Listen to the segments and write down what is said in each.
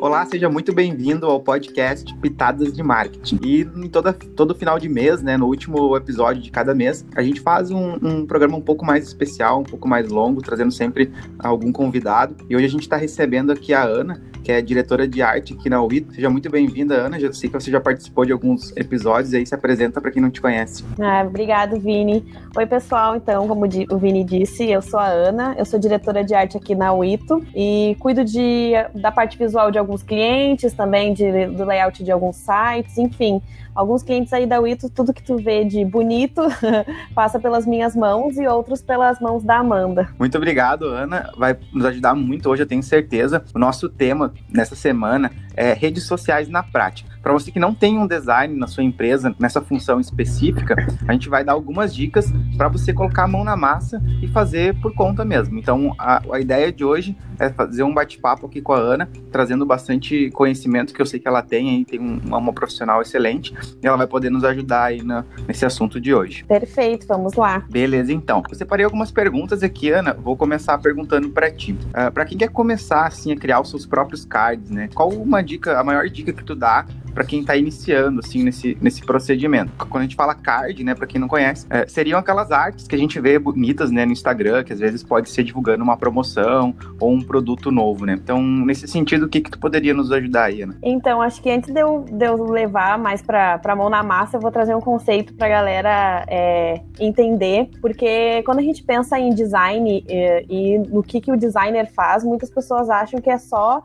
Olá, seja muito bem-vindo ao podcast Pitadas de Marketing. E em toda, todo final de mês, né, no último episódio de cada mês, a gente faz um, um programa um pouco mais especial, um pouco mais longo, trazendo sempre algum convidado. E hoje a gente está recebendo aqui a Ana, que é diretora de arte aqui na UIT. Seja muito bem-vinda, Ana. Já sei que você já participou de alguns episódios, e aí se apresenta para quem não te conhece. Ah, obrigado, Vini. Oi, pessoal. Então, como o Vini disse, eu sou a Ana, eu sou diretora de arte aqui na UITO e cuido de, da parte visual de alguns clientes, também de, do layout de alguns sites, enfim. Alguns clientes aí da Wito, tudo que tu vê de bonito passa pelas minhas mãos e outros pelas mãos da Amanda. Muito obrigado, Ana. Vai nos ajudar muito hoje, eu tenho certeza. O nosso tema nessa semana é redes sociais na prática. Para você que não tem um design na sua empresa, nessa função específica, a gente vai dar algumas dicas para você colocar a mão na massa e fazer por conta mesmo. Então, a, a ideia de hoje é fazer um bate-papo aqui com a Ana, trazendo bastante conhecimento que eu sei que ela tem aí, tem um, uma profissional excelente, e ela vai poder nos ajudar aí na, nesse assunto de hoje. Perfeito, vamos lá. Beleza, então. Eu separei algumas perguntas aqui, Ana. Vou começar perguntando para ti. Uh, ah, para quem quer começar assim a criar os seus próprios cards, né? Qual uma dica, a maior dica que tu dá para quem está iniciando assim nesse, nesse procedimento. Quando a gente fala card, né, para quem não conhece, é, seriam aquelas artes que a gente vê bonitas, né, no Instagram, que às vezes pode ser divulgando uma promoção ou um produto novo, né? Então, nesse sentido, o que que tu poderia nos ajudar aí, Ana? Então, acho que antes de eu, de eu levar mais para a mão na massa, eu vou trazer um conceito para a galera é, entender, porque quando a gente pensa em design e, é, e no que que o designer faz, muitas pessoas acham que é só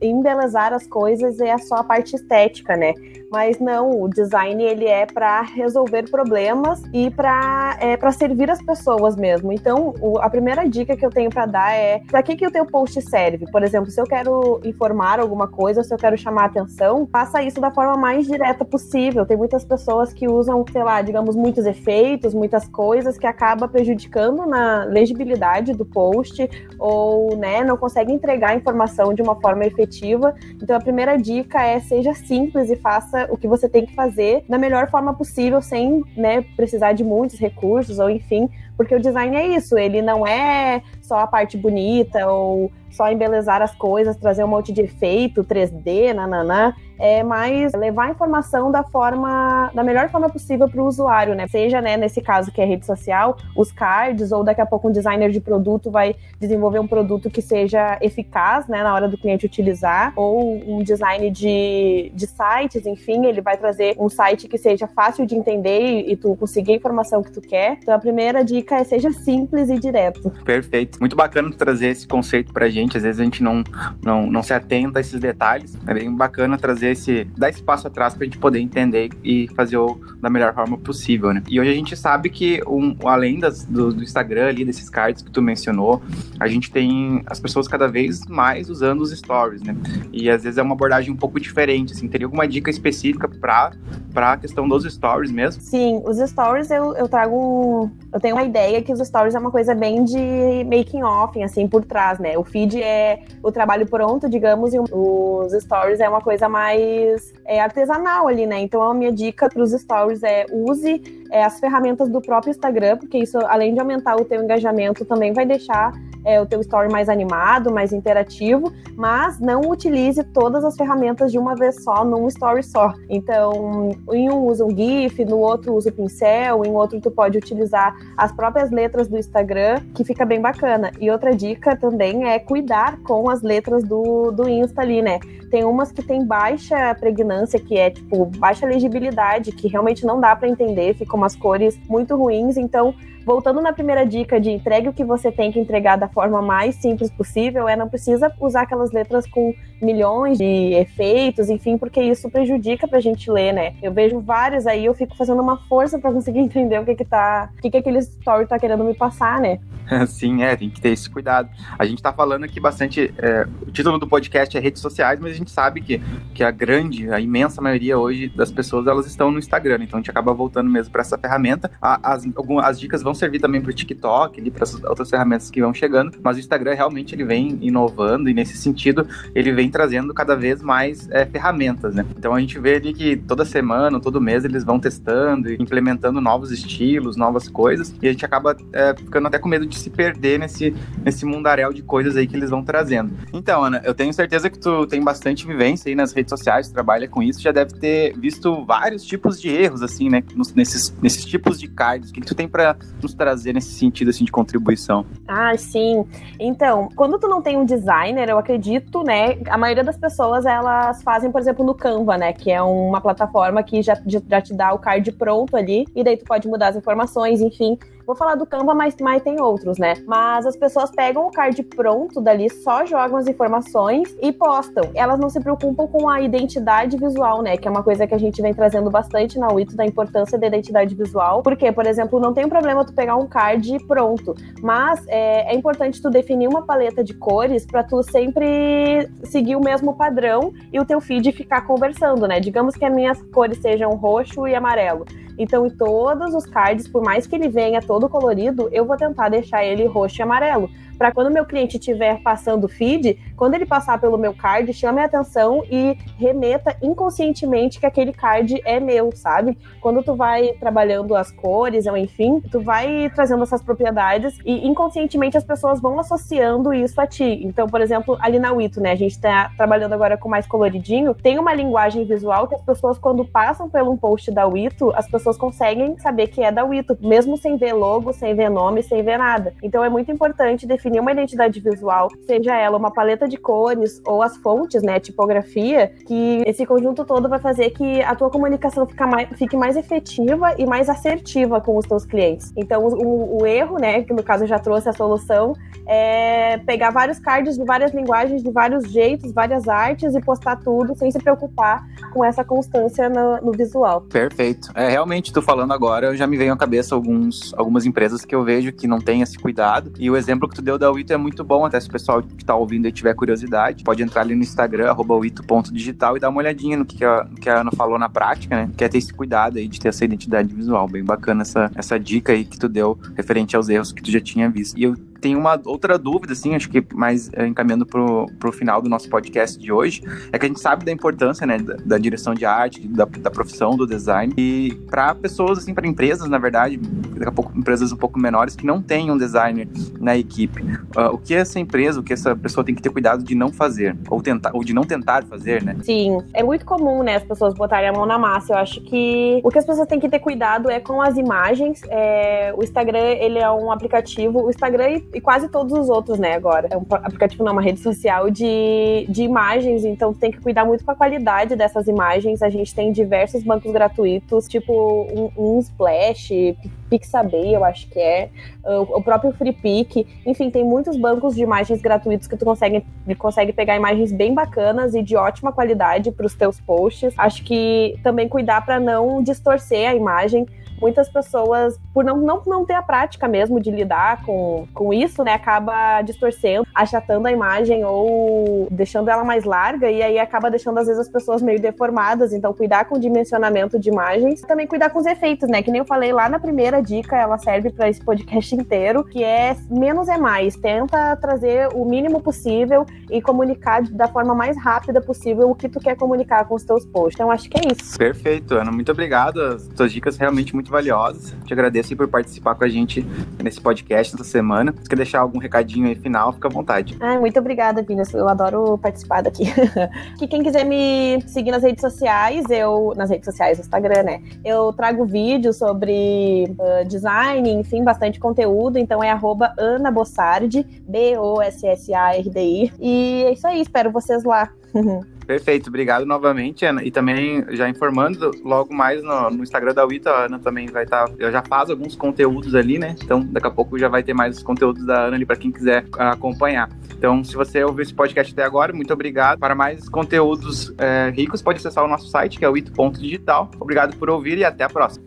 embelezar as coisas é só a parte estética, né? Mas não, o design ele é para resolver problemas e para é, servir as pessoas mesmo. Então, o, a primeira dica que eu tenho para dar é para que que o teu post serve? Por exemplo, se eu quero informar alguma coisa, se eu quero chamar atenção, faça isso da forma mais direta possível. Tem muitas pessoas que usam, sei lá, digamos, muitos efeitos, muitas coisas que acaba prejudicando na legibilidade do post ou, né, não consegue entregar a informação de uma forma efetiva. Então, a primeira dica é seja simples e faça o que você tem que fazer da melhor forma possível, sem né, precisar de muitos recursos ou enfim, porque o design é isso, ele não é só a parte bonita ou só embelezar as coisas, trazer um monte de efeito 3D, nananã é mais levar a informação da forma, da melhor forma possível para o usuário, né? Seja, né, nesse caso que é rede social, os cards, ou daqui a pouco um designer de produto vai desenvolver um produto que seja eficaz, né, na hora do cliente utilizar, ou um design de, de sites, enfim, ele vai trazer um site que seja fácil de entender e, e tu conseguir a informação que tu quer. Então a primeira dica é seja simples e direto. Perfeito. Muito bacana trazer esse conceito pra gente. Às vezes a gente não, não, não se atenta a esses detalhes. É bem bacana trazer esse. dar esse passo atrás pra gente poder entender e fazer o da melhor forma possível, né? E hoje a gente sabe que, um, além das, do, do, Instagram ali, desses cards que tu mencionou, a gente tem as pessoas cada vez mais usando os stories, né? E às vezes é uma abordagem um pouco diferente, assim. Teria alguma dica específica pra, pra questão dos stories mesmo? Sim, os stories eu, eu trago. Eu tenho uma ideia que os stories é uma coisa bem de making off, assim, por trás, né? O feed é o trabalho pronto, digamos, e os stories é uma coisa mais é, artesanal ali, né? Então a minha dica para os stories é use é, as ferramentas do próprio Instagram, porque isso, além de aumentar o teu engajamento, também vai deixar é, o teu story mais animado, mais interativo, mas não utilize todas as ferramentas de uma vez só num story só. Então, em um usa um GIF, no outro usa o pincel, em outro tu pode utilizar as próprias letras do Instagram, que fica bem bacana. E outra dica também é cuidar com as letras do, do Insta ali, né? Tem umas que tem baixa pregnância, que é tipo baixa legibilidade, que realmente não dá para entender, ficam umas cores muito ruins, então voltando na primeira dica de entregue o que você tem que entregar da forma mais simples possível, é não precisa usar aquelas letras com milhões de efeitos, enfim, porque isso prejudica pra gente ler, né? Eu vejo vários aí, eu fico fazendo uma força para conseguir entender o que que tá, o que que aquele story tá querendo me passar, né? Sim, é, tem que ter esse cuidado. A gente tá falando aqui bastante, é, o título do podcast é redes sociais, mas a gente sabe que, que a grande, a imensa maioria hoje das pessoas, elas estão no Instagram, então a gente acaba voltando mesmo para essa ferramenta. As, algumas, as dicas vão servir também para o TikTok, e para outras ferramentas que vão chegando, mas o Instagram realmente ele vem inovando e nesse sentido ele vem trazendo cada vez mais é, ferramentas, né? Então a gente vê ali que toda semana, todo mês eles vão testando e implementando novos estilos, novas coisas e a gente acaba é, ficando até com medo de se perder nesse, nesse mundaréu de coisas aí que eles vão trazendo. Então, Ana, eu tenho certeza que tu tem bastante vivência aí nas redes sociais, trabalha com isso, já deve ter visto vários tipos de erros, assim, né, nesses, nesses tipos de cards. O que, que tu tem para trazer nesse sentido, assim, de contribuição? Ah, sim. Então, quando tu não tem um designer, eu acredito, né, a maioria das pessoas, elas fazem, por exemplo, no Canva, né, que é uma plataforma que já, já te dá o card pronto ali, e daí tu pode mudar as informações, enfim. Vou falar do Canva, mas, mas tem outros, né? Mas as pessoas pegam o card pronto dali, só jogam as informações e postam. Elas não se preocupam com a identidade visual, né? Que é uma coisa que a gente vem trazendo bastante na UITO, da importância da identidade visual. Porque, por exemplo, não tem problema tu pegar um card pronto, mas é, é importante tu definir uma paleta de cores para tu sempre seguir o mesmo padrão e o teu feed ficar conversando, né? Digamos que as minhas cores sejam roxo e amarelo. Então, em todos os cards, por mais que ele venha todo colorido, eu vou tentar deixar ele roxo e amarelo para quando meu cliente estiver passando o feed, quando ele passar pelo meu card, chame a atenção e remeta inconscientemente que aquele card é meu, sabe? Quando tu vai trabalhando as cores, ou enfim, tu vai trazendo essas propriedades e inconscientemente as pessoas vão associando isso a ti. Então, por exemplo, ali na Wito, né, a gente tá trabalhando agora com mais coloridinho, tem uma linguagem visual que as pessoas quando passam pelo um post da Wito, as pessoas conseguem saber que é da Wito, mesmo sem ver logo, sem ver nome, sem ver nada. Então é muito importante definir uma identidade visual, seja ela uma paleta de cores ou as fontes, né, tipografia, que esse conjunto todo vai fazer que a tua comunicação fique mais, fique mais efetiva e mais assertiva com os teus clientes. Então, o, o erro, né, que no caso eu já trouxe a solução, é pegar vários cards de várias linguagens, de vários jeitos, várias artes e postar tudo sem se preocupar com essa constância no, no visual. Perfeito. É, realmente, tu falando agora, já me veio à cabeça alguns, algumas empresas que eu vejo que não têm esse cuidado. E o exemplo que tu deu da Wito é muito bom, até se o pessoal que está ouvindo aí tiver curiosidade, pode entrar ali no Instagram, wito.digital e dar uma olhadinha no que, a, que a Ana falou na prática, né? Que é ter esse cuidado aí de ter essa identidade visual. Bem bacana essa, essa dica aí que tu deu referente aos erros que tu já tinha visto. E eu tem uma outra dúvida, assim, acho que mais é, encaminhando pro, pro final do nosso podcast de hoje, é que a gente sabe da importância, né, da, da direção de arte, da, da, profissão do design, e para pessoas, assim, para empresas, na verdade, daqui a pouco empresas um pouco menores que não têm um designer na equipe, uh, o que essa empresa, o que essa pessoa tem que ter cuidado de não fazer, ou tentar, ou de não tentar fazer, né? Sim, é muito comum, né, as pessoas botarem a mão na massa, eu acho que o que as pessoas têm que ter cuidado é com as imagens, é, o Instagram, ele é um aplicativo, o Instagram quase todos os outros, né, agora. É um aplicativo, não, uma rede social de, de imagens, então tem que cuidar muito com a qualidade dessas imagens. A gente tem diversos bancos gratuitos, tipo um, um Splash, Pixabay, eu acho que é, o próprio FreePic, enfim, tem muitos bancos de imagens gratuitos que tu consegue, consegue pegar imagens bem bacanas e de ótima qualidade para os teus posts. Acho que também cuidar para não distorcer a imagem muitas pessoas, por não, não, não ter a prática mesmo de lidar com, com isso, né, acaba distorcendo, achatando a imagem ou deixando ela mais larga e aí acaba deixando às vezes as pessoas meio deformadas. Então, cuidar com o dimensionamento de imagens, também cuidar com os efeitos, né, que nem eu falei lá na primeira dica, ela serve para esse podcast inteiro, que é menos é mais. Tenta trazer o mínimo possível e comunicar da forma mais rápida possível o que tu quer comunicar com os teus posts. Então, acho que é isso. Perfeito, Ana. Muito obrigado. As tuas dicas realmente muito valiosas. Te agradeço por participar com a gente nesse podcast essa semana. Se quer deixar algum recadinho aí final, fica à vontade. Ah, muito obrigada, Vinas. Eu adoro participar daqui. que quem quiser me seguir nas redes sociais, eu. Nas redes sociais, no Instagram, né? Eu trago vídeos sobre uh, design, enfim, bastante conteúdo. Então é arroba Ana Bossardi, B-O-S-S-A-R-D-I. E é isso aí, espero vocês lá. Perfeito, obrigado novamente, Ana. E também, já informando, logo mais no, no Instagram da Wita, a Ana também vai estar. Tá, já faz alguns conteúdos ali, né? Então, daqui a pouco já vai ter mais os conteúdos da Ana ali para quem quiser acompanhar. Então, se você ouviu esse podcast até agora, muito obrigado. Para mais conteúdos é, ricos, pode acessar o nosso site, que é o ito.digital. Obrigado por ouvir e até a próxima.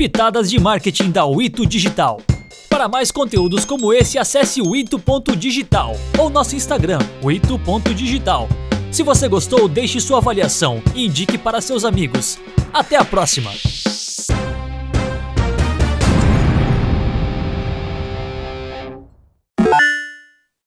Pitadas de marketing da Wito Digital Para mais conteúdos como esse, acesse o ou nosso Instagram, o. Se você gostou, deixe sua avaliação e indique para seus amigos. Até a próxima!